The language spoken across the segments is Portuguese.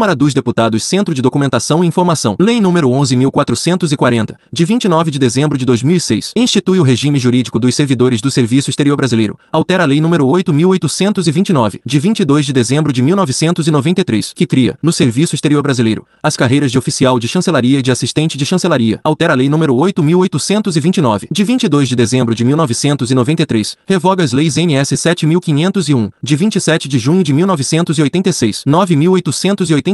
Câmara dos Deputados Centro de Documentação e Informação. Lei nº 11.440, de 29 de dezembro de 2006, institui o regime jurídico dos servidores do Serviço Exterior Brasileiro. Altera a Lei nº 8.829, de 22 de dezembro de 1993, que cria, no Serviço Exterior Brasileiro, as carreiras de oficial de chancelaria e de assistente de chancelaria. Altera a Lei nº 8.829, de 22 de dezembro de 1993, revoga as leis NS 7.501, de 27 de junho de 1986,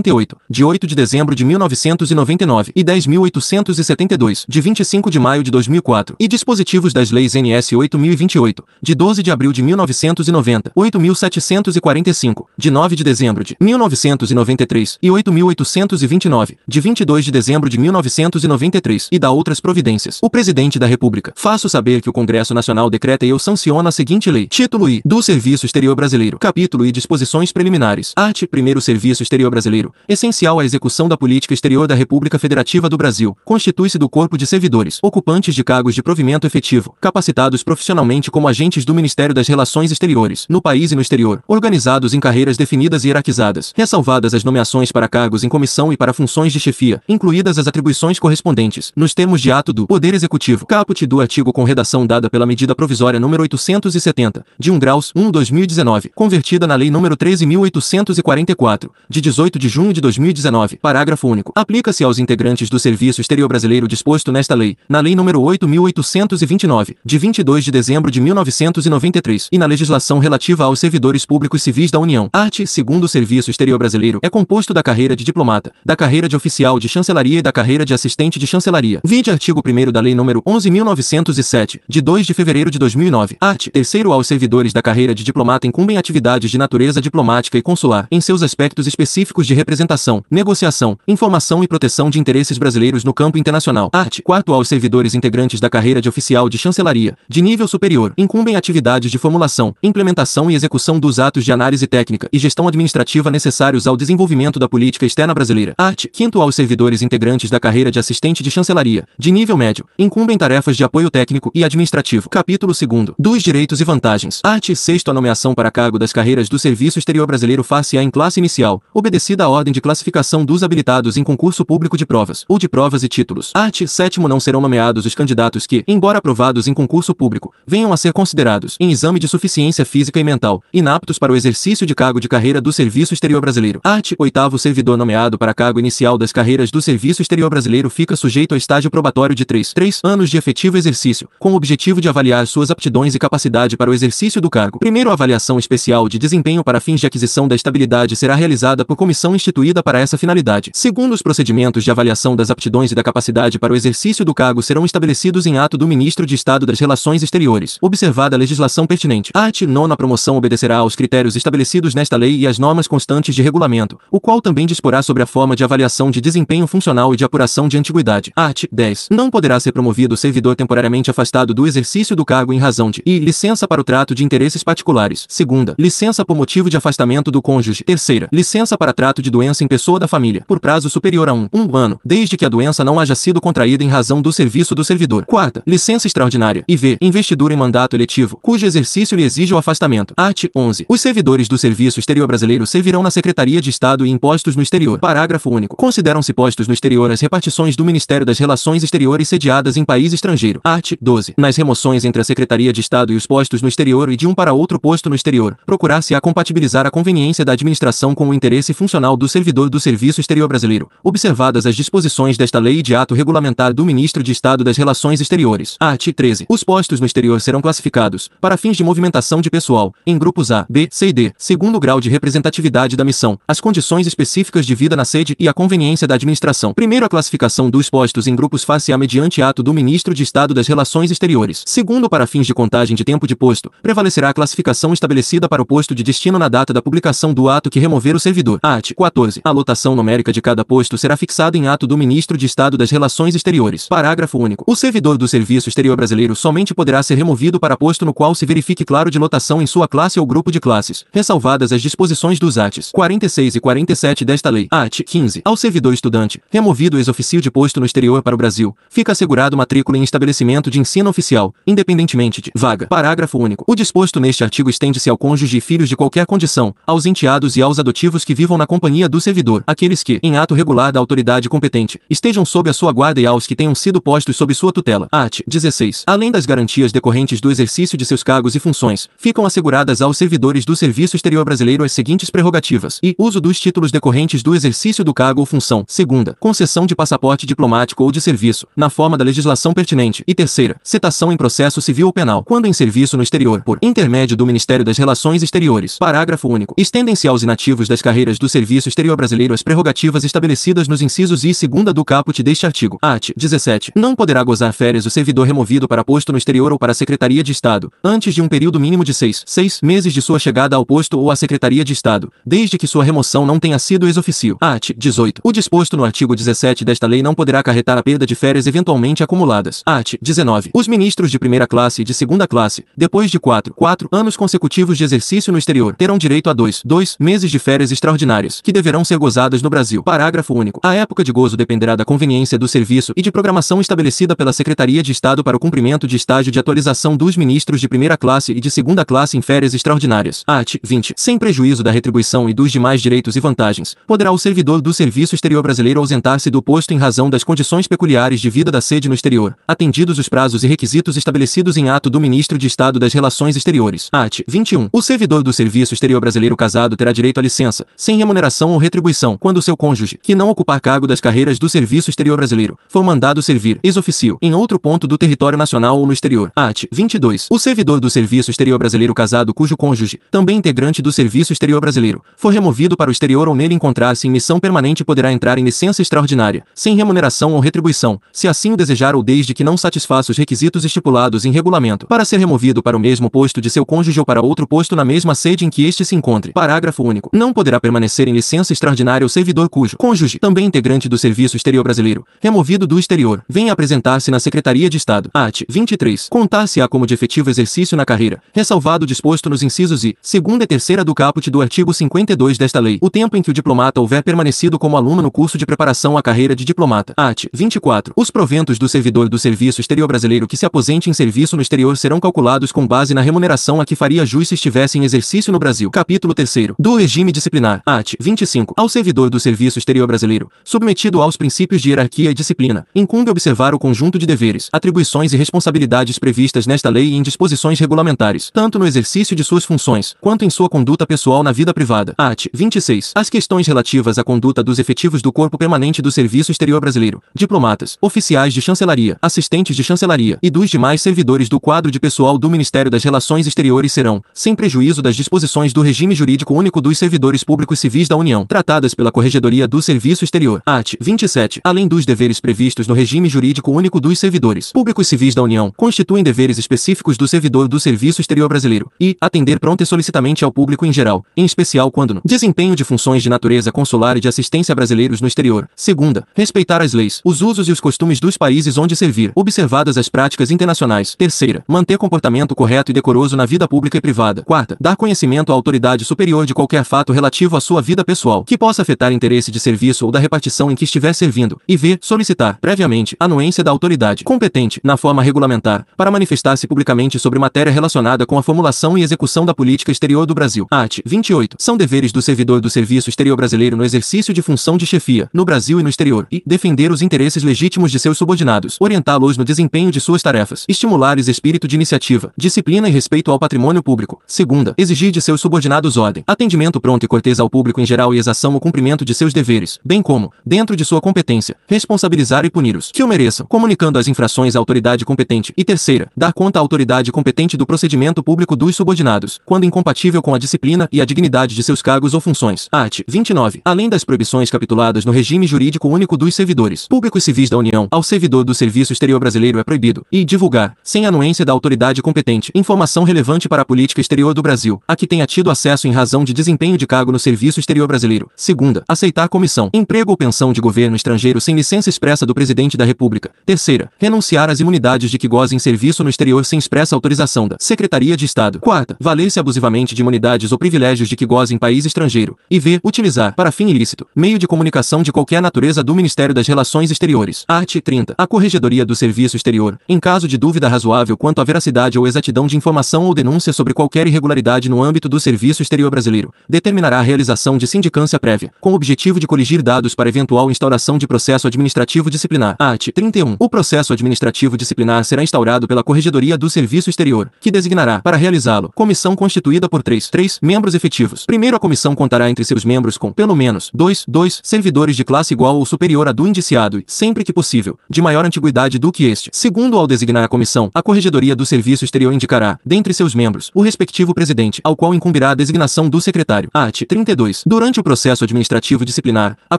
9.888, de 8 de dezembro de 1999 e 10.872, de 25 de maio de 2004, e dispositivos das leis NS 8.028, de 12 de abril de 1990, 8.745, de 9 de dezembro de 1993 e 8.829, de 22 de dezembro de 1993 e da outras providências. O Presidente da República. Faço saber que o Congresso Nacional decreta e eu sanciono a seguinte lei. Título I. Do Serviço Exterior Brasileiro. Capítulo I. Disposições preliminares. Art. 1 Serviço Exterior Brasileiro. Essencial à execução da política exterior da República Federativa do Brasil. Constitui-se do corpo de servidores, ocupantes de cargos de provimento efetivo, capacitados profissionalmente como agentes do Ministério das Relações Exteriores, no país e no exterior, organizados em carreiras definidas e hierarquizadas, ressalvadas as nomeações para cargos em comissão e para funções de chefia, incluídas as atribuições correspondentes, nos termos de ato do Poder Executivo. Caput do artigo com redação dada pela medida provisória número 870, de 1 graus 1 2019, convertida na Lei nº 13.844, de 18 de junho de 2019, parágrafo único. Aplica-se aos integrantes do Serviço Exterior Brasileiro disposto nesta lei, na Lei nº 8.829, de 22 de dezembro de 1993, e na legislação relativa aos servidores públicos civis da União. Art. segundo o Serviço Exterior Brasileiro é composto da carreira de diplomata, da carreira de oficial de chancelaria e da carreira de assistente de chancelaria. Vide artigo 1 da Lei nº 11.907, de 2 de fevereiro de 2009. Art. terceiro aos servidores da carreira de diplomata incumbem atividades de natureza diplomática e consular, em seus aspectos específicos de representação, negociação, informação e proteção de interesses brasileiros no campo internacional. Art. quarto aos servidores integrantes da carreira de oficial de chancelaria, de nível superior, incumbem atividades de formulação, implementação e execução dos atos de análise técnica e gestão administrativa necessários ao desenvolvimento da política externa brasileira. Art. quinto aos servidores integrantes da carreira de assistente de chancelaria, de nível médio, incumbem tarefas de apoio técnico e administrativo. Capítulo 2 dos direitos e vantagens. Art. sexto a nomeação para cargo das carreiras do Serviço Exterior Brasileiro face-á em classe inicial, obedecida à ordem de classificação dos habilitados em concurso público de provas, ou de provas e títulos. Art. sétimo não serão nomeados os candidatos que, embora aprovados em concurso público, venham a ser considerados, em exame de suficiência física e mental, inaptos para o exercício de cargo de carreira do Serviço Exterior Brasileiro. Art. oitavo servidor nomeado para cargo inicial das carreiras do Serviço Exterior Brasileiro fica sujeito ao estágio probatório de 3, 3 anos de efetivo exercício, com o objetivo de avaliar suas aptidões e capacidade para o exercício do cargo. Primeiro, a avaliação especial de desempenho para fins de aquisição da estabilidade será realizada por comissão instituída para essa finalidade. Segundo, os procedimentos de avaliação das aptidões e da capacidade para o exercício do cargo serão estabelecidos em ato do Ministro de Estado das Relações Exteriores, observada a legislação pertinente. A art. 9 a promoção obedecerá aos critérios estabelecidos nesta lei e às normas constantes de regulamento, o qual também disporá sobre a forma de avaliação de desempenho funcional e de apuração de antiguidade. Art. 10. Não poderá ser promovido o servidor temporariamente afastado do exercício do cargo em razão de e licença para o trato de interesses particulares. Segunda, licença por motivo de afastamento do cônjuge. Terceira, licença para trato de doença em pessoa da família, por prazo superior a um, um ano, desde que a doença não haja sido contraída em razão do serviço do servidor. Quarta, licença extraordinária. E V, investidura em mandato eletivo, cujo exercício lhe exige o afastamento. Art. 11. Os servidores do Serviço Exterior Brasileiro servirão na Secretaria de Estado e Impostos no Exterior. Parágrafo único. Consideram-se postos no exterior as repartições do Ministério das Relações Exteriores sediadas em país estrangeiro. Art. 12. Nas remoções entre a Secretaria de Estado e os postos no exterior e de um para outro posto no exterior, procurar-se-á compatibilizar a conveniência da administração com o interesse funcional do servidor do Serviço Exterior Brasileiro, observadas as disposições desta lei e de ato regulamentar do Ministro de Estado das Relações Exteriores. Art. 13. Os postos no exterior serão classificados, para fins de movimentação de pessoal, em grupos A, B, C e D, segundo o grau de representatividade da missão, as condições específicas de vida na sede e a conveniência da administração. Primeiro, a classificação dos postos em grupos face-á mediante ato do Ministro de Estado das Relações Exteriores. Segundo, para fins de contagem de tempo de posto, prevalecerá a classificação estabelecida para o posto de destino na data da publicação do ato que remover o servidor. Art. 14. A lotação numérica de cada posto será fixada em ato do Ministro de Estado das Relações Exteriores. Parágrafo único. O servidor do Serviço Exterior Brasileiro somente poderá ser removido para posto no qual se verifique claro de lotação em sua classe ou grupo de classes, ressalvadas as disposições dos arts 46 e 47 desta lei. Art. 15. Ao servidor estudante, removido ex-ofício de posto no exterior para o Brasil, fica assegurado matrícula em estabelecimento de ensino oficial, independentemente de vaga. Parágrafo único. O disposto neste artigo estende-se ao cônjuge e filhos de qualquer condição, aos enteados e aos adotivos que vivam na companhia do servidor, aqueles que, em ato regular da autoridade competente, estejam sob a sua guarda e aos que tenham sido postos sob sua tutela. Art. 16. Além das garantias decorrentes do exercício de seus cargos e funções, ficam asseguradas aos servidores do Serviço Exterior Brasileiro as seguintes prerrogativas: e uso dos títulos decorrentes do exercício do cargo ou função. Segunda, concessão de passaporte diplomático ou de serviço, na forma da legislação pertinente. E terceira, citação em processo civil ou penal, quando em serviço no exterior, por intermédio do Ministério das Relações Exteriores. Parágrafo único. Estendem-se aos inativos das carreiras do Serviço Exterior Brasileiro as prerrogativas estabelecidas nos incisos I e segunda do caput deste artigo. Art. 17. Não poderá gozar férias o servidor removido para posto no exterior ou para a Secretaria de Estado, antes de um período mínimo de seis, seis meses de sua chegada ao posto ou à Secretaria de Estado, desde que sua remoção não tenha sido ex-ofício. Art. 18. O disposto no artigo 17 desta lei não poderá acarretar a perda de férias eventualmente acumuladas. Art. 19. Os ministros de primeira classe e de segunda classe, depois de quatro, quatro anos consecutivos de exercício no exterior, terão direito a dois, dois meses de férias extraordinárias, que deverão ser gozadas no Brasil. Parágrafo único. A época de gozo dependerá da conveniência do serviço e de programação estabelecida pela Secretaria de Estado para o cumprimento de estágio de atualização dos ministros de primeira classe e de segunda classe em férias extraordinárias. Art. 20. Sem prejuízo da retribuição e dos demais direitos e vantagens, poderá o servidor do Serviço Exterior Brasileiro ausentar-se do posto em razão das condições peculiares de vida da sede no exterior, atendidos os prazos e requisitos estabelecidos em ato do Ministro de Estado das Relações Exteriores. Art. 21. O servidor do Serviço Exterior Brasileiro casado terá direito à licença, sem remuneração ou retribuição, quando seu cônjuge, que não ocupar cargo das carreiras do Serviço Exterior Brasileiro, for mandado servir, ex-ofício, em outro ponto do território nacional ou no exterior. Art. 22. O servidor do Serviço Exterior Brasileiro casado cujo cônjuge, também integrante do Serviço Exterior Brasileiro, for removido para o exterior ou nele encontrar-se em missão permanente poderá entrar em licença extraordinária, sem remuneração ou retribuição, se assim o desejar ou desde que não satisfaça os requisitos estipulados em regulamento, para ser removido para o mesmo posto de seu cônjuge ou para outro posto na mesma sede em que este se encontre. Parágrafo único. Não poderá permanecer em licença extraordinária o servidor cujo cônjuge, também integrante do Serviço Exterior Brasileiro, removido do exterior, venha apresentar-se na Secretaria de Estado. Art. 23. Contar-se-á como de efetivo exercício na carreira, ressalvado disposto nos incisos I, segunda e terceira do caput do artigo 52 desta lei, o tempo em que o diplomata houver permanecido como aluno no curso de preparação à carreira de diplomata. Art. 24. Os proventos do servidor do Serviço Exterior Brasileiro que se aposente em serviço no exterior serão calculados com base na remuneração a que faria jus se estivesse em exercício no Brasil. Capítulo 3 do regime disciplinar. Art. 25. Ao servidor do Serviço Exterior Brasileiro, submetido aos princípios de hierarquia e disciplina, incumbe observar o conjunto de deveres, atribuições e responsabilidades previstas nesta lei e em disposições regulamentares, tanto no exercício de suas funções, quanto em sua conduta pessoal na vida privada. Art. 26. As questões relativas à conduta dos efetivos do Corpo Permanente do Serviço Exterior Brasileiro, diplomatas, oficiais de chancelaria, assistentes de chancelaria e dos demais servidores do quadro de pessoal do Ministério das Relações Exteriores serão, sem prejuízo das disposições do regime jurídico único dos servidores públicos civis da União, tratadas pela Corregedoria do Serviço Exterior. Art. 27. Além dos deveres previstos no regime jurídico único dos servidores públicos civis da União, constituem deveres específicos do servidor do Serviço Exterior Brasileiro e atender pronta e solicitamente ao público em geral, em especial quando no desempenho de funções de natureza consular e de assistência a brasileiros no exterior. Segunda, respeitar as leis, os usos e os costumes dos países onde servir, observadas as práticas internacionais. Terceira, manter comportamento correto e decoroso na vida pública e privada. Quarta, dar conhecimento à autoridade superior de qualquer fato relativo à sua vida pessoal que possa afetar interesse de serviço ou da repartição em que estiver servindo. E v. solicitar, previamente, anuência da autoridade competente, na forma regulamentar, para manifestar-se publicamente sobre matéria relacionada com a formulação e execução da política exterior do Brasil. Art. 28. São deveres do servidor do Serviço Exterior Brasileiro no exercício de função de chefia, no Brasil e no exterior, e defender os interesses legítimos de seus subordinados, orientá-los no desempenho de suas tarefas, estimular-lhes espírito de iniciativa, disciplina e respeito ao patrimônio público. Segunda, exigir de seus subordinados ordem, atendimento pronto e cortês ao público em geral e exação o cumprimento de seus deveres, bem como, dentro de sua competência, responsabilizar e punir os que o mereçam, comunicando as infrações à autoridade competente. E terceira, dar conta à autoridade competente do procedimento público dos subordinados, quando incompatível com a disciplina e a dignidade de seus cargos ou funções. Art. 29. Além das proibições capituladas no regime jurídico único dos servidores públicos civis da União, ao servidor do Serviço Exterior Brasileiro é proibido e divulgar, sem anuência da autoridade competente, informação relevante para a política exterior do Brasil, a que tenha tido acesso em razão de desempenho de cargo no Serviço Exterior Brasileiro. Segunda, aceitar comissão, emprego ou pensão de governo estrangeiro sem licença expressa do Presidente da República. Terceira, renunciar às imunidades de que gozem serviço no exterior sem expressa autorização da Secretaria de Estado. Quarta, valer-se abusivamente de imunidades ou privilégios de que gozem país estrangeiro. E v. utilizar, para fim ilícito, meio de comunicação de qualquer natureza do Ministério das Relações Exteriores. Art. 30. A Corregedoria do Serviço Exterior, em caso de dúvida razoável quanto à veracidade ou exatidão de informação ou denúncia sobre qualquer irregularidade no âmbito do Serviço Exterior Brasileiro, determinará a realização de sindicatos sindicância prévia, com o objetivo de coligir dados para eventual instauração de processo administrativo disciplinar. Art. 31. O processo administrativo disciplinar será instaurado pela Corregedoria do Serviço Exterior, que designará, para realizá-lo, comissão constituída por três, três membros efetivos. Primeiro, a comissão contará entre seus membros com, pelo menos, dois, dois servidores de classe igual ou superior à do indiciado e, sempre que possível, de maior antiguidade do que este. Segundo, ao designar a comissão, a Corregedoria do Serviço Exterior indicará, dentre seus membros, o respectivo presidente, ao qual incumbirá a designação do secretário. Art. 32. Durante o processo administrativo disciplinar, a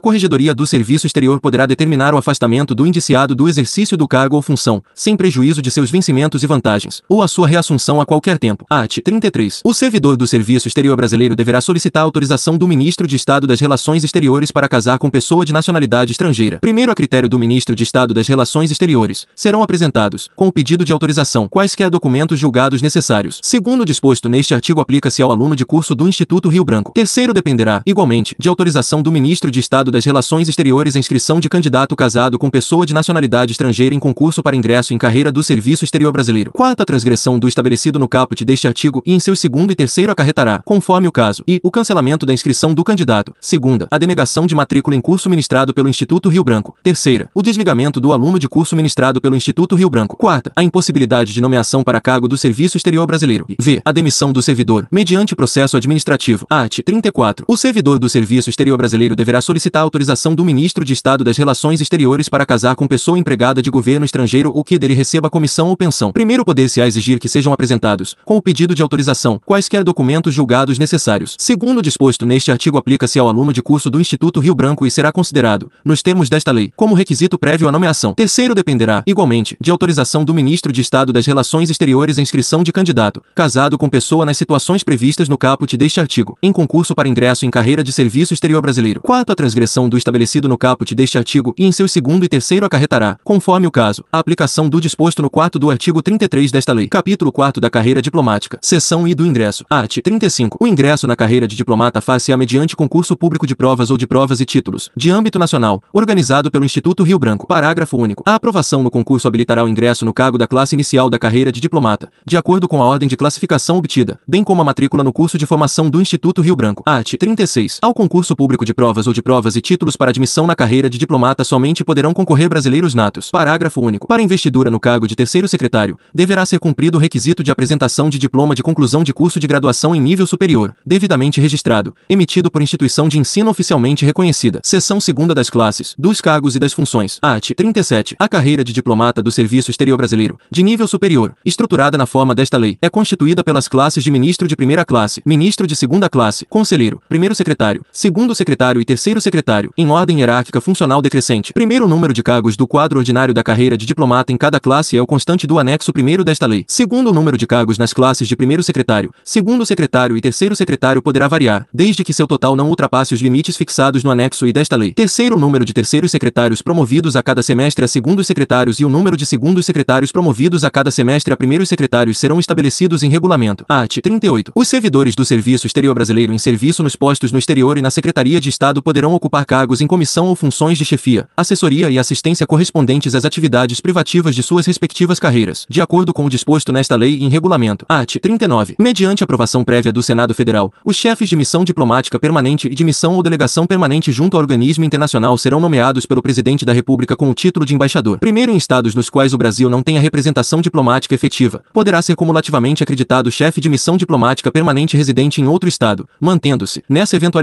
Corregedoria do Serviço Exterior poderá determinar o afastamento do indiciado do exercício do cargo ou função, sem prejuízo de seus vencimentos e vantagens, ou a sua reassunção a qualquer tempo. Art. 33. O servidor do Serviço Exterior brasileiro deverá solicitar autorização do Ministro de Estado das Relações Exteriores para casar com pessoa de nacionalidade estrangeira. Primeiro, a critério do Ministro de Estado das Relações Exteriores, serão apresentados, com o pedido de autorização, quaisquer documentos julgados necessários. Segundo o disposto neste artigo aplica-se ao aluno de curso do Instituto Rio Branco. Terceiro, dependerá, igualmente, de autorização do Ministro de Estado das Relações Exteriores a inscrição de candidato casado com pessoa de nacionalidade estrangeira em concurso para ingresso em carreira do Serviço Exterior Brasileiro. Quarta transgressão do estabelecido no caput deste artigo e em seu segundo e terceiro acarretará, conforme o caso, e o cancelamento da inscrição do candidato. Segunda, a denegação de matrícula em curso ministrado pelo Instituto Rio Branco. Terceira, o desligamento do aluno de curso ministrado pelo Instituto Rio Branco. Quarta, a impossibilidade de nomeação para cargo do Serviço Exterior Brasileiro. V. A demissão do servidor, mediante processo administrativo. Art. 34. O servidor do Serviço Exterior Brasileiro deverá solicitar autorização do Ministro de Estado das Relações Exteriores para casar com pessoa empregada de governo estrangeiro ou que dele receba comissão ou pensão. Primeiro poder-se-á exigir que sejam apresentados, com o pedido de autorização, quaisquer documentos julgados necessários. Segundo disposto neste artigo aplica-se ao aluno de curso do Instituto Rio Branco e será considerado, nos termos desta lei, como requisito prévio à nomeação. Terceiro dependerá, igualmente, de autorização do Ministro de Estado das Relações Exteriores a inscrição de candidato, casado com pessoa nas situações previstas no caput deste artigo, em concurso para ingresso em carreira de serviço exterior brasileiro. Quarto, a transgressão do estabelecido no caput deste artigo e em seu segundo e terceiro acarretará, conforme o caso, a aplicação do disposto no quarto do artigo 33 desta lei. Capítulo 4 da carreira diplomática. Seção I do ingresso. Art. 35. O ingresso na carreira de diplomata faz-se-á mediante concurso público de provas ou de provas e títulos, de âmbito nacional, organizado pelo Instituto Rio Branco. Parágrafo único. A aprovação no concurso habilitará o ingresso no cargo da classe inicial da carreira de diplomata, de acordo com a ordem de classificação obtida, bem como a matrícula no curso de formação do Instituto Rio Branco. Art. 36. Ao concurso público de provas ou de provas e títulos para admissão na carreira de diplomata somente poderão concorrer brasileiros natos. Parágrafo único. Para investidura no cargo de terceiro secretário, deverá ser cumprido o requisito de apresentação de diploma de conclusão de curso de graduação em nível superior, devidamente registrado, emitido por instituição de ensino oficialmente reconhecida. Seção segunda das classes, dos cargos e das funções. Art. 37. A carreira de diplomata do Serviço Exterior Brasileiro, de nível superior, estruturada na forma desta lei, é constituída pelas classes de ministro de primeira classe, ministro de segunda classe, conselheiro, primeiro secretário, segundo secretário e terceiro secretário, em ordem hierárquica funcional decrescente. Primeiro número de cargos do quadro ordinário da carreira de diplomata em cada classe é o constante do anexo primeiro desta lei. Segundo número de cargos nas classes de primeiro secretário, segundo secretário e terceiro secretário poderá variar, desde que seu total não ultrapasse os limites fixados no anexo I desta lei. Terceiro número de terceiros secretários promovidos a cada semestre a segundos secretários e o número de segundos secretários promovidos a cada semestre a primeiros secretários serão estabelecidos em regulamento. Art. 38. Os servidores do Serviço Exterior Brasileiro em serviço nos postos no exterior e na Secretaria de Estado poderão ocupar cargos em comissão ou funções de chefia, assessoria e assistência correspondentes às atividades privativas de suas respectivas carreiras, de acordo com o disposto nesta lei e em regulamento. Art. 39. Mediante aprovação prévia do Senado Federal, os chefes de missão diplomática permanente e de missão ou delegação permanente junto ao organismo internacional serão nomeados pelo Presidente da República com o título de embaixador. Primeiro em estados nos quais o Brasil não tenha representação diplomática efetiva, poderá ser cumulativamente acreditado chefe de missão diplomática permanente residente em outro estado, mantendo-se, nessa eventualidade,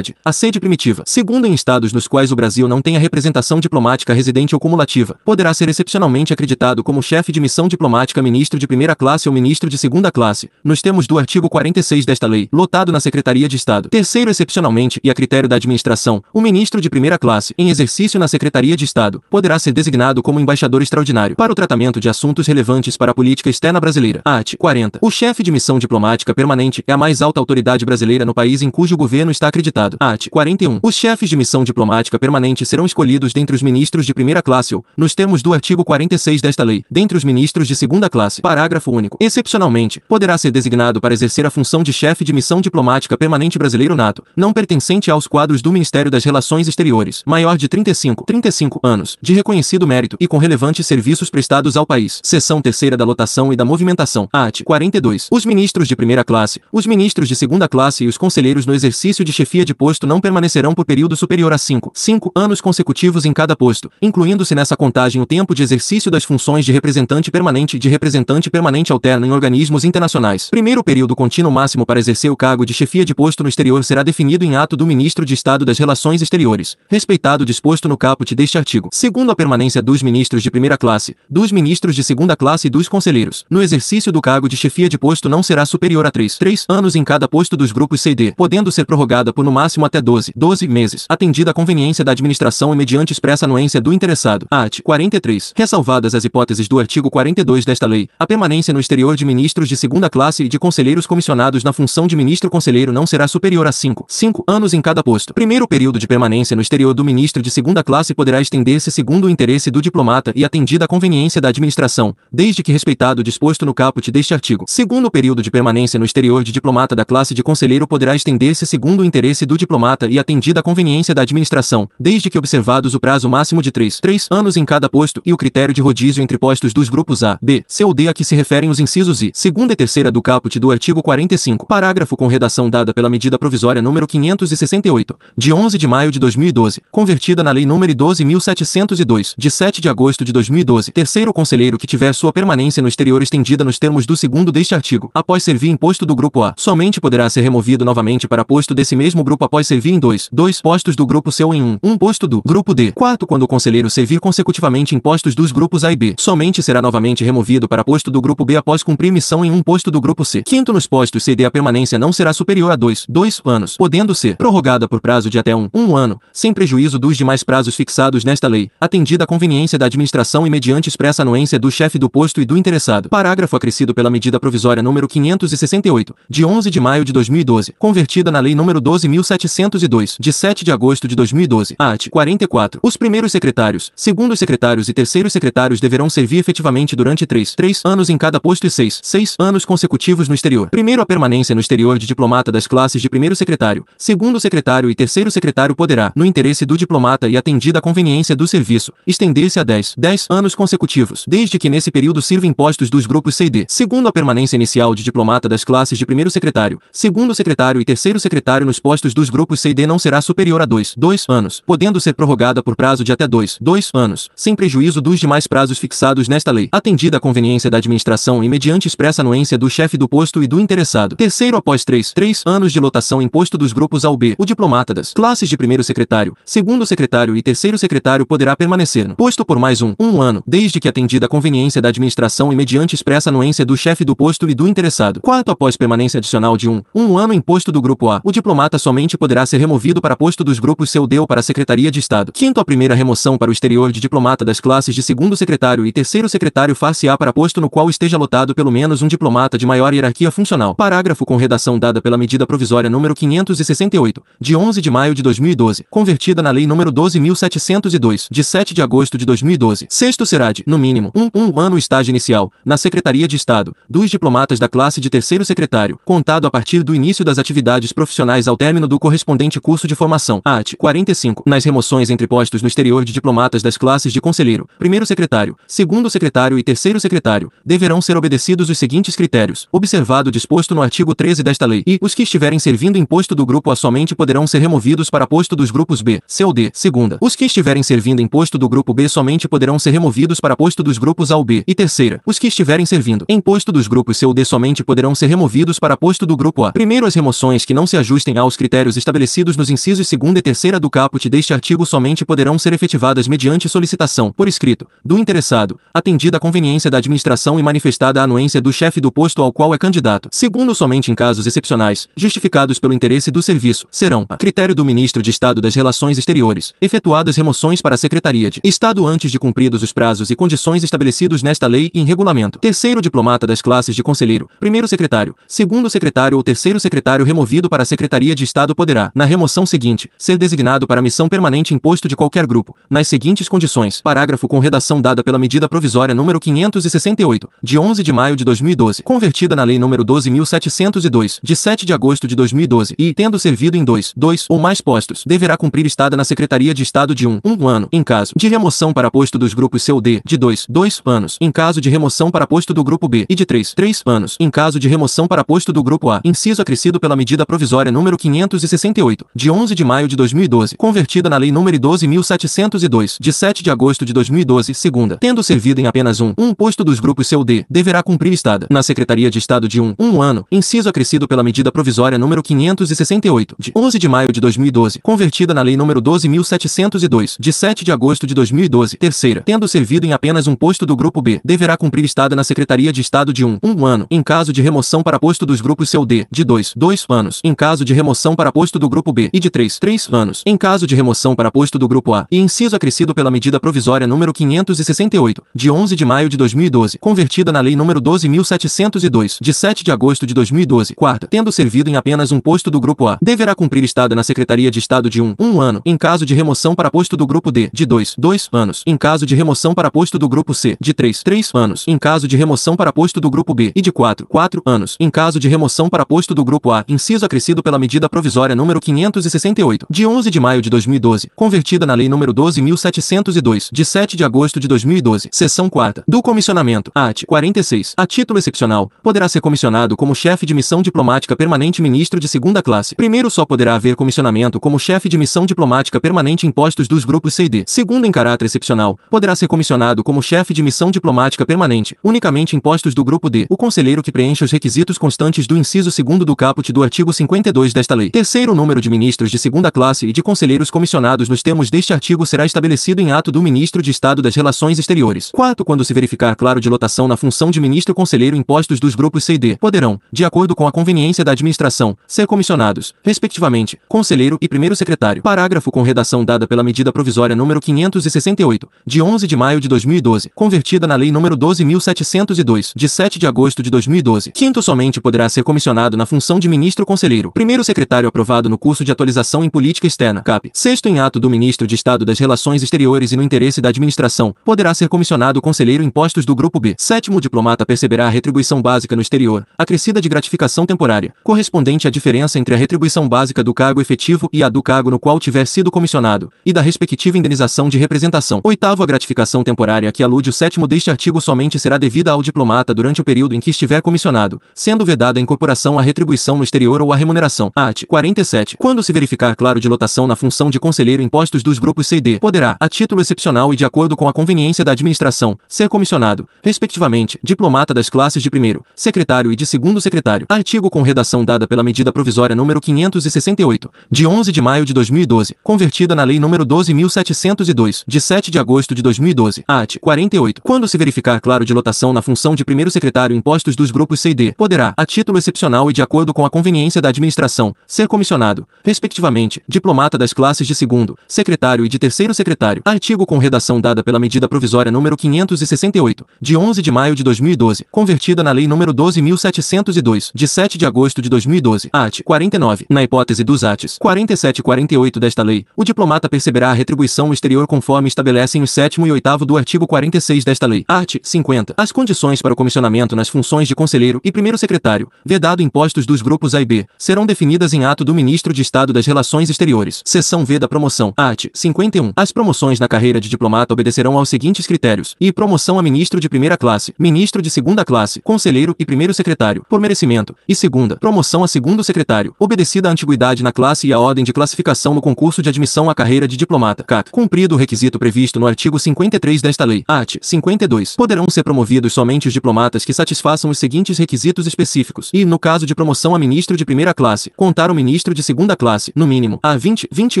a sede primitiva. Segundo em estados nos quais o Brasil não tenha representação diplomática residente ou cumulativa, poderá ser excepcionalmente acreditado como chefe de missão diplomática ministro de primeira classe ou ministro de segunda classe, nos termos do artigo 46 desta lei, lotado na Secretaria de Estado. Terceiro excepcionalmente e a critério da administração, o ministro de primeira classe, em exercício na Secretaria de Estado, poderá ser designado como embaixador extraordinário para o tratamento de assuntos relevantes para a política externa brasileira. Art. 40. O chefe de missão diplomática permanente é a mais alta autoridade brasileira no país em cujo governo está acreditado. Art. 41. Os chefes de missão diplomática permanente serão escolhidos dentre os ministros de primeira classe ou, nos termos do artigo 46 desta lei, dentre os ministros de segunda classe. Parágrafo único. Excepcionalmente, poderá ser designado para exercer a função de chefe de missão diplomática permanente brasileiro nato, não pertencente aos quadros do Ministério das Relações Exteriores, maior de 35, 35 anos, de reconhecido mérito e com relevantes serviços prestados ao país. Seção terceira da lotação e da movimentação. Art. 42. Os ministros de primeira classe, os ministros de segunda classe e os conselheiros no exercício de chefia chefia de posto não permanecerão por período superior a 5, 5 anos consecutivos em cada posto, incluindo-se nessa contagem o tempo de exercício das funções de representante permanente e de representante permanente alterno em organismos internacionais. Primeiro período contínuo máximo para exercer o cargo de chefia de posto no exterior será definido em ato do Ministro de Estado das Relações Exteriores, respeitado o disposto no caput deste artigo. Segundo a permanência dos ministros de primeira classe, dos ministros de segunda classe e dos conselheiros, no exercício do cargo de chefia de posto não será superior a 3, 3 anos em cada posto dos grupos C e D, podendo ser prorrogada por no máximo até 12, 12 meses, atendida a conveniência da administração e mediante expressa anuência do interessado. Art. 43. Ressalvadas as hipóteses do artigo 42 desta lei, a permanência no exterior de ministros de segunda classe e de conselheiros comissionados na função de ministro-conselheiro não será superior a 5, 5 anos em cada posto. Primeiro período de permanência no exterior do ministro de segunda classe poderá estender-se segundo o interesse do diplomata e atendida a conveniência da administração, desde que respeitado o disposto no caput deste artigo. Segundo período de permanência no exterior de diplomata da classe de conselheiro poderá estender-se segundo o interesse do diplomata e atendida a conveniência da administração, desde que observados o prazo máximo de 3, 3 anos em cada posto e o critério de rodízio entre postos dos grupos A, B, C ou D a que se referem os incisos I, segunda e terceira do caput do artigo 45, parágrafo com redação dada pela medida provisória número 568, de 11 de maio de 2012, convertida na lei número 12.702, de 7 de agosto de 2012. Terceiro conselheiro que tiver sua permanência no exterior estendida nos termos do segundo deste artigo, após servir em posto do grupo A, somente poderá ser removido novamente para posto desse mesmo grupo após servir em dois, dois postos do grupo ou em um, um posto do grupo D. Quarto, quando o conselheiro servir consecutivamente em postos dos grupos A e B, somente será novamente removido para posto do grupo B após cumprir missão em um posto do grupo C. Quinto, nos postos C e D a permanência não será superior a dois, dois anos, podendo ser prorrogada por prazo de até um, um ano, sem prejuízo dos demais prazos fixados nesta lei, atendida a conveniência da administração e mediante expressa anuência do chefe do posto e do interessado. Parágrafo acrescido pela medida provisória número 568, de 11 de maio de 2012, convertida na lei número 12.702, de 7 de agosto de 2012. Art. 44. Os primeiros secretários, segundos secretários e terceiros secretários deverão servir efetivamente durante 3, 3 anos em cada posto e 6, 6 anos consecutivos no exterior. Primeiro a permanência no exterior de diplomata das classes de primeiro secretário, segundo secretário e terceiro secretário poderá, no interesse do diplomata e atendida a conveniência do serviço, estender-se a 10, 10 anos consecutivos, desde que nesse período sirva impostos dos grupos C e D. Segundo a permanência inicial de diplomata das classes de primeiro secretário, segundo secretário e terceiro secretário nos postos dos grupos C e D não será superior a 2, 2 anos, podendo ser prorrogada por prazo de até 2, 2 anos, sem prejuízo dos demais prazos fixados nesta lei, atendida a conveniência da administração e mediante expressa anuência do chefe do posto e do interessado. Terceiro após 3, 3 anos de lotação em posto dos grupos A ou B, o diplomata das classes de primeiro secretário, segundo secretário e terceiro secretário poderá permanecer no posto por mais um, um ano, desde que atendida a conveniência da administração e mediante expressa anuência do chefe do posto e do interessado. Quarto após permanência adicional de um, um ano em posto do grupo A, o diplomata somente poderá ser removido para posto dos grupos C ou D ou para a Secretaria de Estado. Quinto a primeira remoção para o exterior de diplomata das classes de segundo secretário e terceiro secretário far-se-á para posto no qual esteja lotado pelo menos um diplomata de maior hierarquia funcional. Parágrafo com redação dada pela medida provisória número 568, de 11 de maio de 2012, convertida na lei número 12.702, de 7 de agosto de 2012. Sexto será de, no mínimo, um, um ano estágio inicial, na Secretaria de Estado, dos diplomatas da classe de terceiro secretário, contado a partir do início das atividades profissionais ao término do correspondente curso de formação. Art. 45. Nas remoções entre postos no exterior de diplomatas das classes de conselheiro, primeiro secretário, segundo secretário e terceiro secretário, deverão ser obedecidos os seguintes critérios, observado disposto no artigo 13 desta lei, e os que estiverem servindo em posto do grupo A somente poderão ser removidos para posto dos grupos B, C ou D. Segunda, os que estiverem servindo em posto do grupo B somente poderão ser removidos para posto dos grupos A ou B. E terceira, os que estiverem servindo em posto dos grupos C ou D somente poderão ser removidos para posto do grupo A. Primeiro, as remoções que não se ajustem aos critérios estabelecidos nos incisos segunda e terceira do caput deste artigo somente poderão ser efetivadas mediante solicitação, por escrito, do interessado, atendida a conveniência da administração e manifestada a anuência do chefe do posto ao qual é candidato. Segundo, somente em casos excepcionais, justificados pelo interesse do serviço, serão, a critério do Ministro de Estado das Relações Exteriores, efetuadas remoções para a Secretaria de Estado antes de cumpridos os prazos e condições estabelecidos nesta lei e em regulamento. Terceiro diplomata das classes de conselheiro, primeiro secretário, segundo secretário ou terceiro secretário removido para a Secretaria de Estado poderá, na remoção seguinte, ser designado para missão permanente em posto de qualquer grupo, nas seguintes condições. Parágrafo com redação dada pela medida provisória número 568, de 11 de maio de 2012, convertida na lei número 12.702, de 7 de agosto de 2012, e, tendo servido em dois, dois ou mais postos, deverá cumprir estada na Secretaria de Estado de um, um ano, em caso de remoção para posto dos grupos C ou D, de dois, dois anos, em caso de remoção para posto do grupo B, e de três, três anos, em caso de remoção para posto do grupo A. Inciso acrescido pela medida provisória número 568 568, de 11 de maio de 2012, convertida na Lei nº 12.702, de 7 de agosto de 2012, segunda, tendo servido em apenas um, um posto dos grupos CUD, deverá cumprir estada na Secretaria de Estado de um, um ano, inciso acrescido pela medida provisória número 568, de 11 de maio de 2012, convertida na Lei nº 12.702, de 7 de agosto de 2012, terceira, tendo servido em apenas um posto do grupo B, deverá cumprir estada na Secretaria de Estado de um, um ano, em caso de remoção para posto dos grupos CUD, de 2, 2 anos, em caso de remoção para posto do grupo B, e de 3, 3 anos, em caso de remoção para posto do grupo A, e inciso acrescido pela medida provisória número 568, de 11 de maio de 2012, convertida na Lei nº 12.702, de 7 de agosto de 2012, quarta, tendo servido em apenas um posto do grupo A, deverá cumprir estada na Secretaria de Estado de 1, 1 ano, em caso de remoção para posto do grupo D, de 2, 2 anos, em caso de remoção para posto do grupo C, de 3, 3 anos, em caso de remoção para posto do grupo B, e de 4, 4 anos, em caso de remoção para posto do grupo A, inciso acrescido pela medida provisória número 568, de 11 de maio de 2012, convertida na Lei nº 12.702, de 7 de agosto de 2012, seção 4 do comissionamento, art. 46, a título excepcional, poderá ser comissionado como chefe de missão diplomática permanente ministro de segunda classe. Primeiro só poderá haver comissionamento como chefe de missão diplomática permanente em postos dos grupos C e D. Segundo em caráter excepcional, poderá ser comissionado como chefe de missão diplomática permanente, unicamente em postos do grupo D, o conselheiro que preencha os requisitos constantes do inciso 2 do caput do artigo 52 desta lei. Terceiro, o número de ministros de segunda classe e de conselheiros comissionados nos termos deste artigo será estabelecido em ato do ministro de Estado das Relações Exteriores. Quarto, quando se verificar claro de lotação na função de ministro conselheiro em postos dos grupos C e D, poderão, de acordo com a conveniência da administração, ser comissionados, respectivamente, conselheiro e primeiro secretário. Parágrafo com redação dada pela medida provisória número 568, de 11 de maio de 2012, convertida na lei número 12.702, de 7 de agosto de 2012. Quinto, somente poderá ser comissionado na função de ministro conselheiro, primeiro secretário aprovado no curso de atualização em política externa, CAP. Sexto, em ato do ministro de Estado das Relações Exteriores e no interesse da administração, poderá ser comissionado conselheiro em postos do grupo B. Sétimo, o diplomata perceberá a retribuição básica no exterior, acrescida de gratificação temporária, correspondente à diferença entre a retribuição básica do cargo efetivo e a do cargo no qual tiver sido comissionado, e da respectiva indenização de representação. Oitavo, a gratificação temporária que alude o sétimo deste artigo somente será devida ao diplomata durante o período em que estiver comissionado, sendo vedada a incorporação à retribuição no exterior ou à remuneração. Art. 47. Quando se verificar claro de lotação na função de conselheiro em postos dos grupos C e D, poderá, a título excepcional e de acordo com a conveniência da administração, ser comissionado, respectivamente, diplomata das classes de primeiro, secretário e de segundo secretário. Artigo com redação dada pela medida provisória número 568, de 11 de maio de 2012, convertida na lei número 12.702, de 7 de agosto de 2012. Art. 48. Quando se verificar claro de lotação na função de primeiro secretário em postos dos grupos C e D, poderá, a título excepcional e de acordo com a conveniência da administração, ser comissionado, respectivamente, diplomata das classes de segundo, secretário e de terceiro secretário. Artigo com redação dada pela medida provisória número 568, de 11 de maio de 2012, convertida na lei número 12.702, de 7 de agosto de 2012. Art. 49. Na hipótese dos atos 47 e 48 desta lei, o diplomata perceberá a retribuição exterior conforme estabelecem os 7 e 8 do artigo 46 desta lei. Art. 50. As condições para o comissionamento nas funções de conselheiro e primeiro secretário, vedado impostos dos grupos A e B, serão definidas em ato do Ministro de Estado das Relações Exteriores. Seção V da promoção. Art. 51. As promoções na carreira de diplomata obedecerão aos seguintes critérios: e promoção a ministro de primeira classe, ministro de segunda classe, conselheiro e primeiro secretário, por merecimento, e segunda, promoção a segundo secretário, obedecida a antiguidade na classe e a ordem de classificação no concurso de admissão à carreira de diplomata. CAC. Cumprido o requisito previsto no artigo 53 desta lei. Art. 52. Poderão ser promovidos somente os diplomatas que satisfaçam os seguintes requisitos específicos e, no caso de promoção a ministro de primeira classe, contar o ministro de segunda classe, no mínimo, a 20, 20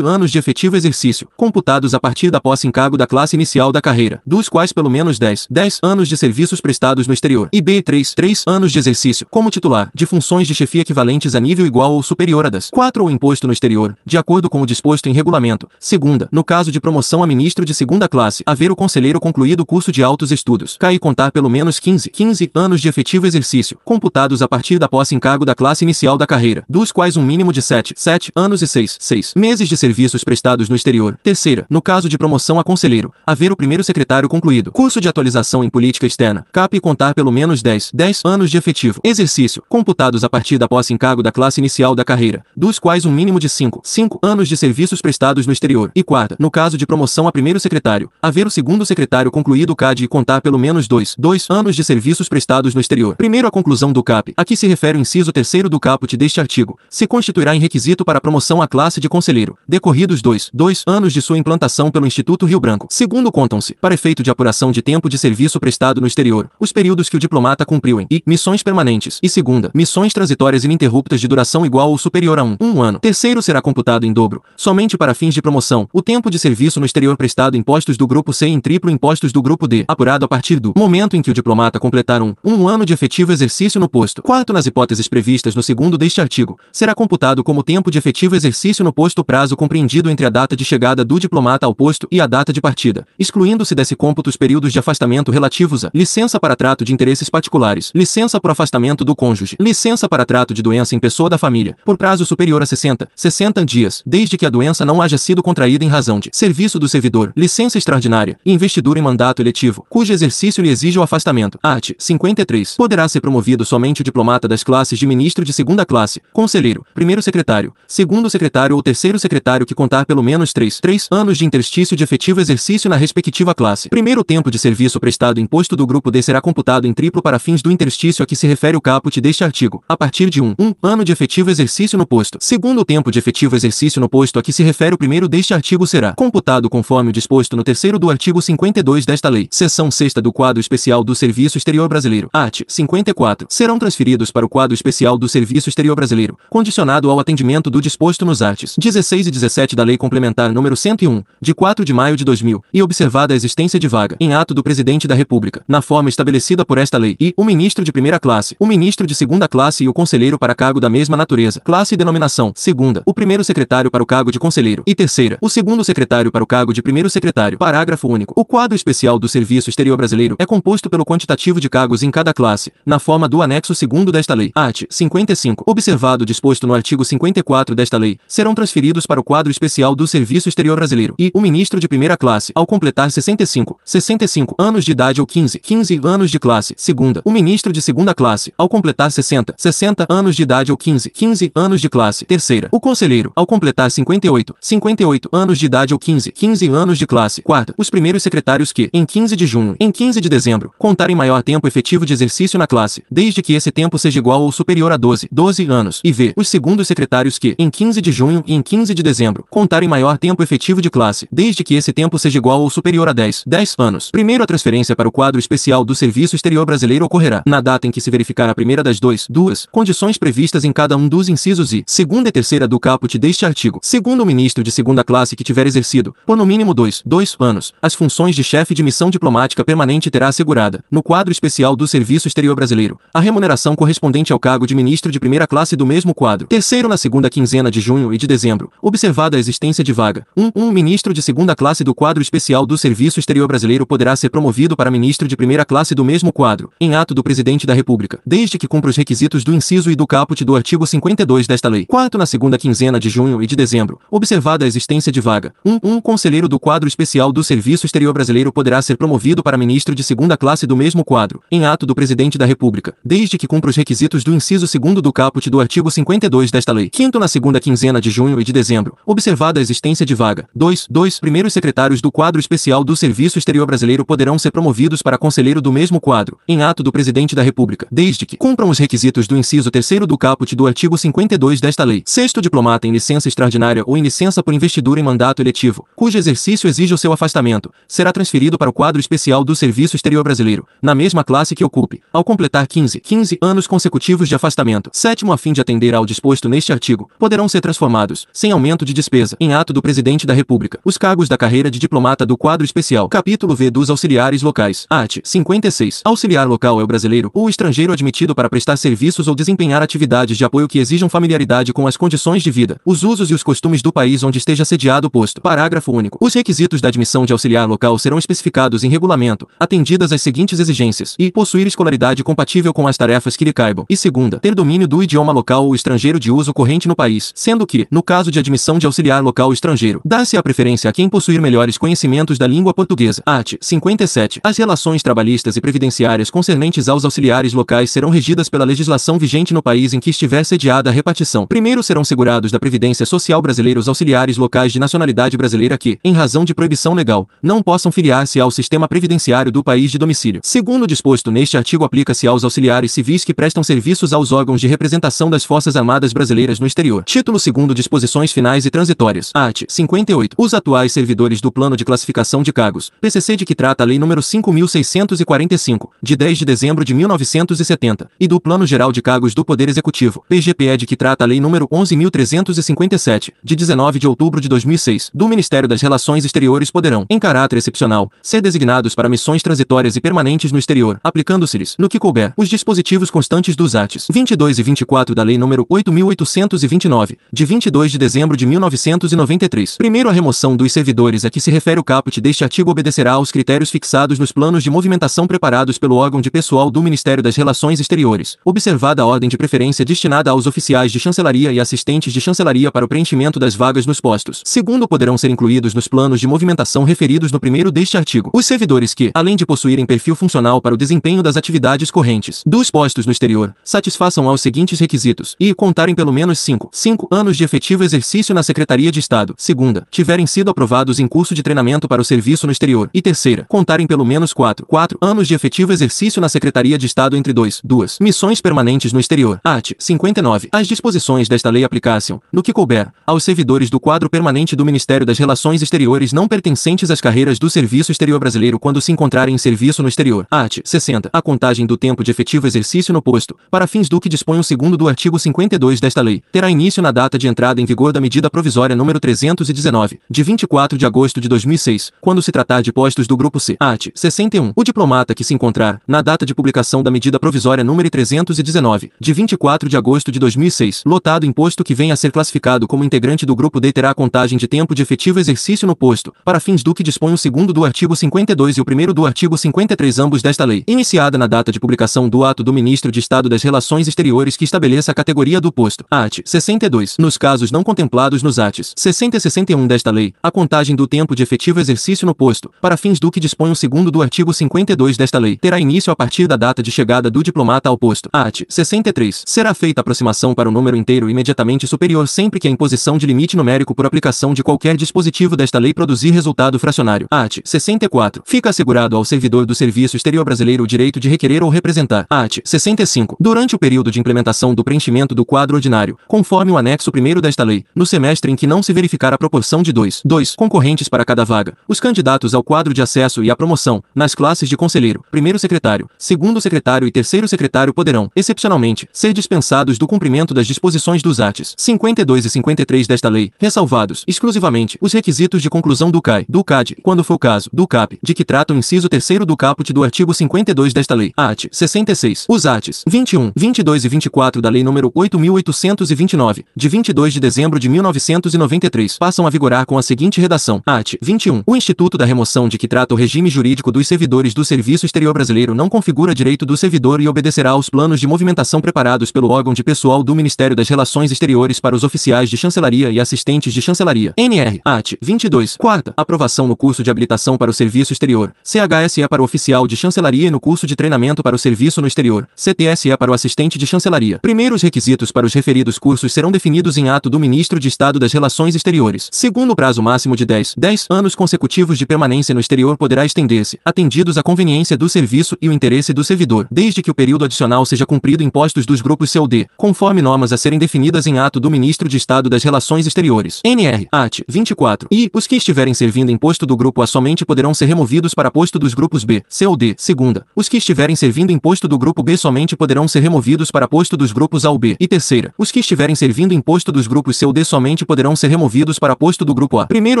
anos de efetivo exercício, computados a partir da posse em cargo da classe inicial da carreira, dos quais pelo menos 10, 10 anos de serviços prestados no exterior, e B 3, 3 anos de exercício, como titular, de funções de chefia equivalentes a nível igual ou superior a das 4 ou imposto no exterior, de acordo com o disposto em regulamento. Segunda, no caso de promoção a ministro de segunda classe, haver o conselheiro concluído o curso de altos estudos, cai contar pelo menos 15, 15 anos de efetivo exercício, computados a partir da posse em cargo da classe inicial da carreira, dos quais um mínimo de 7, 7 anos e 6, 6 meses de serviços prestados no exterior. Terceira, no caso de promoção a conselheiro, haver o primeiro secretário concluído curso de atualização em política externa, CAP contar pelo menos 10, 10 anos de efetivo exercício, computados a partir da posse em cargo da classe inicial da carreira, dos quais um mínimo de 5, 5 anos de serviços prestados no exterior. E quarta, no caso de promoção a primeiro secretário, haver o segundo secretário concluído o CAD e contar pelo menos 2, 2 anos de serviços prestados no exterior. Primeiro a conclusão do CAP, a que se refere o inciso terceiro do caput deste artigo, se constituirá em requisito para promoção à classe de conselheiro, decorridos dois, dois anos de sua implantação pelo Instituto Rio Branco. Segundo, contam-se, para efeito de apuração de tempo de serviço prestado no exterior, os períodos que o diplomata cumpriu em e missões permanentes e segunda, missões transitórias ininterruptas de duração igual ou superior a um, um ano. Terceiro será computado em dobro, somente para fins de promoção, o tempo de serviço no exterior prestado em postos do grupo C em triplo em postos do grupo D, apurado a partir do momento em que o diplomata completar um, um ano de efetivo exercício no posto. Quarto, nas hipóteses previstas no segundo deste artigo, será computado como tempo de efetivo exercício no posto prazo compreendido entre a data de chegada do diplomata ao posto e a data de partida, excluindo-se desse cômputo os períodos de afastamento relativos a licença para trato de interesses particulares, licença por afastamento do cônjuge, licença para trato de doença em pessoa da família, por prazo superior a 60, 60 dias, desde que a doença não haja sido contraída em razão de serviço do servidor, licença extraordinária e investidura em mandato eletivo, cujo exercício lhe exige o afastamento. Art. 53. Poderá ser promovido somente o diplomata das classes de ministro de segunda classe, conselheiro, primeiro secretário, segundo secretário ou terceiro secretário que contar pelo menos 3, 3 anos de interstício de efetivo exercício na respectiva classe. Primeiro tempo de serviço prestado em posto do grupo D será computado em triplo para fins do interstício a que se refere o caput deste artigo, a partir de um, um ano de efetivo exercício no posto. Segundo tempo de efetivo exercício no posto a que se refere o primeiro deste artigo será computado conforme o disposto no terceiro do artigo 52 desta lei, seção sexta do quadro especial do Serviço Exterior Brasileiro, art. 54, serão transferidos para o quadro especial do Serviço Exterior Brasileiro, condicionado ao atendimento do disposto nos artes 16 e 17 da Lei Complementar número 101, de 4 de maio de 2000, e observada a existência de vaga, em ato do Presidente da República, na forma estabelecida por esta lei, e o ministro de primeira classe, o ministro de segunda classe e o conselheiro para cargo da mesma natureza, classe e denominação, segunda, o primeiro secretário para o cargo de conselheiro, e terceira, o segundo secretário para o cargo de primeiro secretário. Parágrafo único. O quadro especial do Serviço Exterior Brasileiro é composto pelo quantitativo de cargos em cada classe, na forma do anexo segundo desta lei. Art. 55. Observado disposto no artigo 54 desta lei, serão transferidos para o quadro especial do Serviço Exterior Brasileiro e o ministro de primeira classe, ao completar 65, 65 anos de idade ou 15, 15 anos de classe, segunda, o ministro de segunda classe, ao completar 60, 60 anos de idade ou 15, 15 anos de classe, terceira, o conselheiro, ao completar 58, 58 anos de idade ou 15, 15 anos de classe, quarta, os primeiros secretários que, em 15 de junho, em 15 de dezembro, contarem maior tempo efetivo de exercício na classe, desde que esse tempo seja igual ou superior a 12, 12 anos, e v, os segundos secretários que, em 15 de junho e em 15 de dezembro, contarem maior tempo efetivo de classe, desde que esse tempo seja igual ou superior a 10, 10 anos. Primeiro a transferência para o quadro especial do Serviço Exterior Brasileiro ocorrerá na data em que se verificar a primeira das dois, duas, condições previstas em cada um dos incisos e segunda e terceira do caput deste artigo. Segundo o ministro de segunda classe que tiver exercido, por no mínimo dois, dois anos, as funções de chefe de missão diplomática permanente terá assegurada, no quadro especial do Serviço Exterior Brasileiro, a remuneração correspondente ao cargo de ministro de primeira classe do mesmo quadro. Terceiro na segunda quinzena de junho e de dezembro, observada a existência de vaga, um, um ministro de segunda classe do quadro especial do Serviço Exterior Brasileiro poderá ser promovido para ministro de primeira classe do mesmo quadro, em ato do Presidente da República, desde que cumpra os requisitos do inciso e do caput do artigo 52 desta lei. Quarto na segunda quinzena de junho e de dezembro, observada a existência de vaga, um, um conselheiro do quadro especial do Serviço Exterior Brasileiro poderá ser promovido para ministro de segunda classe do mesmo quadro, em ato do Presidente da República, desde que cumpra os requisitos do inciso segundo do caput do artigo 52 desta lei. Quinto na segunda quinzena de junho e de dezembro, observada a existência de vaga, dois, dois primeiros secretários do quadro especial do Serviço Exterior Brasileiro poderão ser promovidos para conselheiro do mesmo quadro, em ato do Presidente da República, desde que cumpram os requisitos do inciso terceiro do caput do artigo 52 desta lei. Sexto diplomata em licença extraordinária ou em licença por investidura em mandato eletivo, cujo exercício exige o seu afastamento, será transferido para o quadro especial do Serviço Exterior Brasileiro, na mesma classe que ocupe, ao completar 15, 15 anos consecutivos de afastamento. Sétimo, a fim de atender ao disposto neste artigo, poderão ser transformados, sem aumento de despesa, em ato do Presidente da República, os cargos da carreira de diplomata do quadro especial. Capítulo V dos auxiliares locais. Art. 56. Auxiliar local é o brasileiro ou estrangeiro admitido para prestar serviços ou desempenhar atividades de apoio que exijam familiaridade com as condições de vida, os usos e os costumes do país onde esteja sediado o posto. Parágrafo único. Os requisitos da admissão de auxiliar local serão especificados em regulamento, atendidas as seguintes exigências: e possuir escolaridade compatível com as tarefas que lhe caibam. E segunda, ter domínio do idioma local ou estrangeiro de uso corrente no país, sendo que, no caso de admissão de auxiliar local estrangeiro, dá-se a preferência a quem possuir melhores conhecimentos da língua portuguesa. Art. 57. As relações trabalhistas e previdenciárias concernentes aos auxiliares locais serão regidas pela legislação vigente no país em que estiver sediada a repartição. Primeiro serão segurados da Previdência Social brasileira os auxiliares locais de nacionalidade brasileira que, em razão de proibição legal, não possam filiar-se ao sistema previdenciário do país de domicílio. Segundo disposto neste artigo aplica-se aos auxiliares civis que prestam serviços aos órgãos de representação das Forças Armadas Brasileiras no Exterior. Título 2 Disposições Finais e Transitórias. Art. 58. Os atuais servidores do Plano de Classificação de Cargos, PCC de que trata a Lei nº 5.645, de 10 de dezembro de 1970, e do Plano Geral de Cargos do Poder Executivo, PGPE de que trata a Lei nº 11.357, de 19 de outubro de 2006, do Ministério das Relações Exteriores poderão, em caráter excepcional, ser designados para missões transitórias e permanentes no exterior, aplicando-se-lhes, no que couber, os dispositivos constantes dos artes 22 e 24 da Lei nº 8.829, de 22 de dezembro de 1993. Primeiro a remoção dos servidores a que se refere o caput deste artigo obedecerá aos critérios fixados nos planos de movimentação preparados pelo órgão de pessoal do Ministério das Relações Exteriores, observada a ordem de preferência destinada aos oficiais de chancelaria e assistentes de chancelaria para o preenchimento das vagas nos postos. Segundo, poderão ser incluídos nos planos de movimentação referidos no primeiro deste artigo, os servidores que, além de possuírem perfil funcional para o desempenho das atividades correntes dos postos no exterior, satisfaçam aos seguintes requisitos e contarem pelo menos 5, 5 anos de efetivo exercício na Secretaria de Estado. Segunda, tiverem sido aprovados em curso de treinamento para o serviço no exterior. E terceira, contarem pelo menos 4, 4 anos de efetivo exercício na Secretaria de Estado entre 2, 2 missões permanentes no exterior. Art. 59. As disposições desta lei aplicassem, no que couber, aos servidores do quadro permanente do Ministério das Relações Exteriores não pertencentes às carreiras do Serviço Exterior Brasileiro quando se encontrarem em serviço no exterior. Art. 60. A contagem do tempo de efetivo exercício no posto, para fins do que dispõe o segundo do artigo 52 desta lei, terá início na data de entrada em vigor da medida provisória número 319, de 24 de agosto de 2006, quando se tratar de postos do grupo C. Art. 61. O diplomata que se encontrar, na data de publicação da medida provisória número 319, de 24 de agosto de 2006, lotado em posto que venha a ser classificado como integrante do grupo D terá contagem de tempo de efetivo exercício no posto, para fins do que dispõe o segundo do artigo 52 e o primeiro do artigo 53 ambos desta lei, iniciada na data de publicação do ato do Ministro de Estado das Relações Exteriores que estabeleça a categoria do posto. Art. 62. Nos casos não contemplados nos artes 60 e 61 desta lei, a contagem do tempo de efetivo exercício no posto, para fins do que dispõe o segundo do artigo 52 desta lei, terá início a partir da data de chegada do diplomata ao posto. Art. 63. Será feita aproximação para o número inteiro imediatamente superior sempre que a imposição de limite numérico por aplicação de qualquer dispositivo desta lei produzir resultado fracionário. Art. 64. Fica assegurado ao servidor do Serviço Exterior Brasileiro o direito de requerer ou representar. Art. 65. Durante o período de implementação do preenchimento do quadro ordinário, conforme o anexo 1 desta lei, no semestre em que não se verificar a proporção de 2, 2 concorrentes para cada vaga, os candidatos ao quadro de acesso e à promoção, nas classes de conselheiro, primeiro secretário, segundo secretário e terceiro secretário poderão, excepcionalmente, ser dispensados do cumprimento das disposições dos artes 52 e 53 desta lei, ressalvados, exclusivamente, os requisitos de conclusão do CAI, do CAD, quando for o caso, do CAP, de que trata o inciso 3 do caput do artigo 52 desta lei, art. 66, os artes 21, 22 e 24 da lei número 8.800 1829, de 22 de dezembro de 1993, passam a vigorar com a seguinte redação. Art. 21. O Instituto da Remoção de que trata o regime jurídico dos servidores do Serviço Exterior Brasileiro não configura direito do servidor e obedecerá aos planos de movimentação preparados pelo órgão de pessoal do Ministério das Relações Exteriores para os oficiais de chancelaria e assistentes de chancelaria. NR. Art. 22. Quarta. Aprovação no curso de habilitação para o serviço exterior. CHSE para o oficial de chancelaria e no curso de treinamento para o serviço no exterior. CTSE para o assistente de chancelaria. Primeiros requisitos para os referidos cursos serão definidos em ato do Ministro de Estado das Relações Exteriores. Segundo o prazo máximo de 10, 10 anos consecutivos de permanência no exterior poderá estender-se, atendidos a conveniência do serviço e o interesse do servidor, desde que o período adicional seja cumprido em postos dos grupos C ou D, conforme normas a serem definidas em ato do Ministro de Estado das Relações Exteriores. NR. AT. 24. E, os que estiverem servindo em posto do grupo A somente poderão ser removidos para posto dos grupos B, C ou D. Segunda. Os que estiverem servindo em posto do grupo B somente poderão ser removidos para posto dos grupos A ou B. E Os que estiverem servindo em posto dos grupos C ou D somente poderão ser removidos para posto do grupo A. Primeiro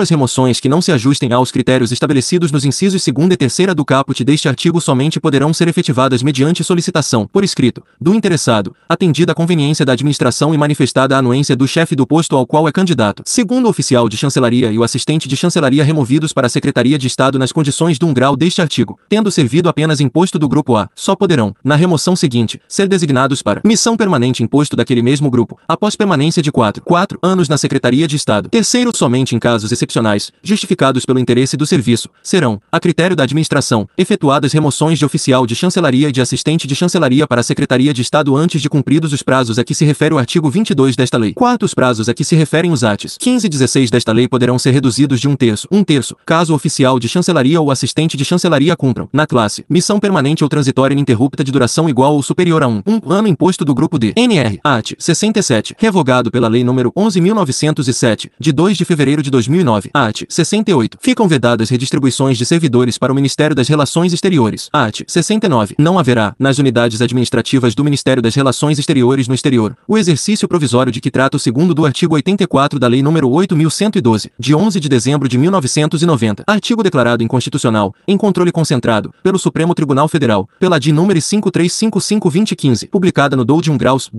as remoções que não se ajustem aos critérios estabelecidos nos incisos 2 e 3 do caput deste artigo somente poderão ser efetivadas mediante solicitação, por escrito, do interessado, atendida a conveniência da administração e manifestada a anuência do chefe do posto ao qual é candidato. Segundo o oficial de chancelaria e o assistente de chancelaria removidos para a Secretaria de Estado nas condições de um grau deste artigo, tendo servido apenas em posto do grupo A, só poderão, na remoção seguinte, ser designados para missão permanente em posto daquele mesmo grupo, após permanência de 4, 4 anos na Secretaria de Estado. Terceiro, somente em casos excepcionais, justificados pelo interesse do serviço, serão, a critério da administração, efetuadas remoções de oficial de chancelaria e de assistente de chancelaria para a Secretaria de Estado antes de cumpridos os prazos a que se refere o artigo 22 desta lei. Quarto, os prazos a que se referem os atos 15 e 16 desta lei poderão ser reduzidos de um terço, um terço, caso o oficial de chancelaria ou assistente de chancelaria cumpram, na classe, missão permanente ou transitória ininterrupta de duração igual ou superior a um, um ano imposto do grupo D. NR. AT. 67. Revogado pela Lei nº 11.907, de 2 de fevereiro de 2009. Art. 68. Ficam vedadas redistribuições de servidores para o Ministério das Relações Exteriores. Art. 69. Não haverá, nas unidades administrativas do Ministério das Relações Exteriores no exterior, o exercício provisório de que trata o segundo do artigo 84 da Lei nº 8.112, de 11 de dezembro de 1990. Artigo declarado inconstitucional, em controle concentrado, pelo Supremo Tribunal Federal, pela DIN número 5355-2015, publicada no Doudium Graus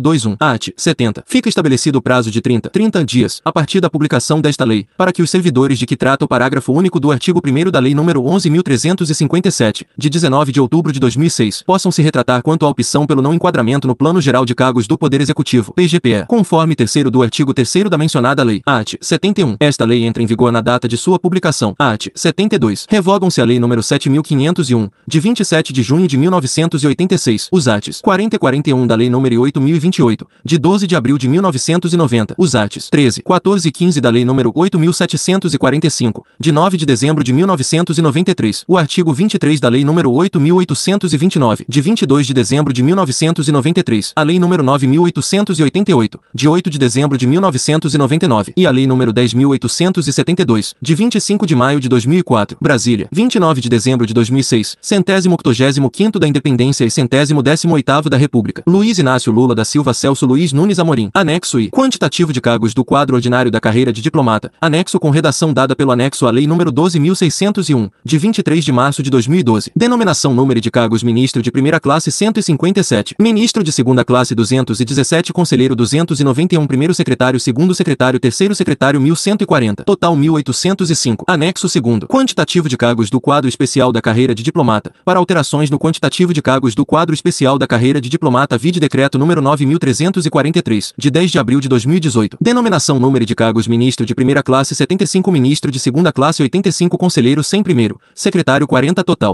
122021. Art. 70. Fica estabelecido o prazo de 30, 30 dias, a partir da publicação desta lei, para que os servidores de que trata o parágrafo único do artigo 1 da Lei nº 11.357, de 19 de outubro de 2006, possam se retratar quanto à opção pelo não enquadramento no Plano Geral de Cargos do Poder Executivo, PGPE, conforme terceiro do artigo 3 da mencionada lei. Art. 71. Esta lei entra em vigor na data de sua publicação. Art. 72. Revogam-se a Lei nº 7.501, de 27 de junho de 1986, os artes 40 e 41 da Lei nº 8.028, de 12 de abril de 1990, os artes 13, 14 e 15 da Lei nº 8.745, de 9 de dezembro de 1993, o artigo 23 da Lei nº 8.829, de 22 de dezembro de 1993, a Lei nº 9.888, de 8 de dezembro de 1999, e a Lei nº 10.872, de 25 de maio de 2004, Brasília, 29 de dezembro de 2006, centésimo octogésimo quinto da Independência e centésimo décimo oitavo da República. Luiz Inácio Lula da Silva Celso Luiz Nunes Amorim. Anexo I. Quantitativo de cargos do quadro ordinário da carreira de diplomata. Anexo com redação dada pelo anexo à Lei nº 12.601, de 23 de março de 2012. Denominação número de cargos Ministro de primeira classe 157. Ministro de segunda classe 217 Conselheiro 291 Primeiro Secretário Segundo Secretário Terceiro Secretário 1140. Total 1805. Anexo segundo. Quantitativo de cargos do quadro especial da carreira de diplomata. Para alterações no quantitativo de cargos do quadro especial da carreira de diplomata vide decreto número 9343, de 10 de abril de 2018. Denominação número de cargos Ministro de primeira classe 75 Ministro de segunda classe 85 Conselheiro 100 primeiro, Secretário 40 total.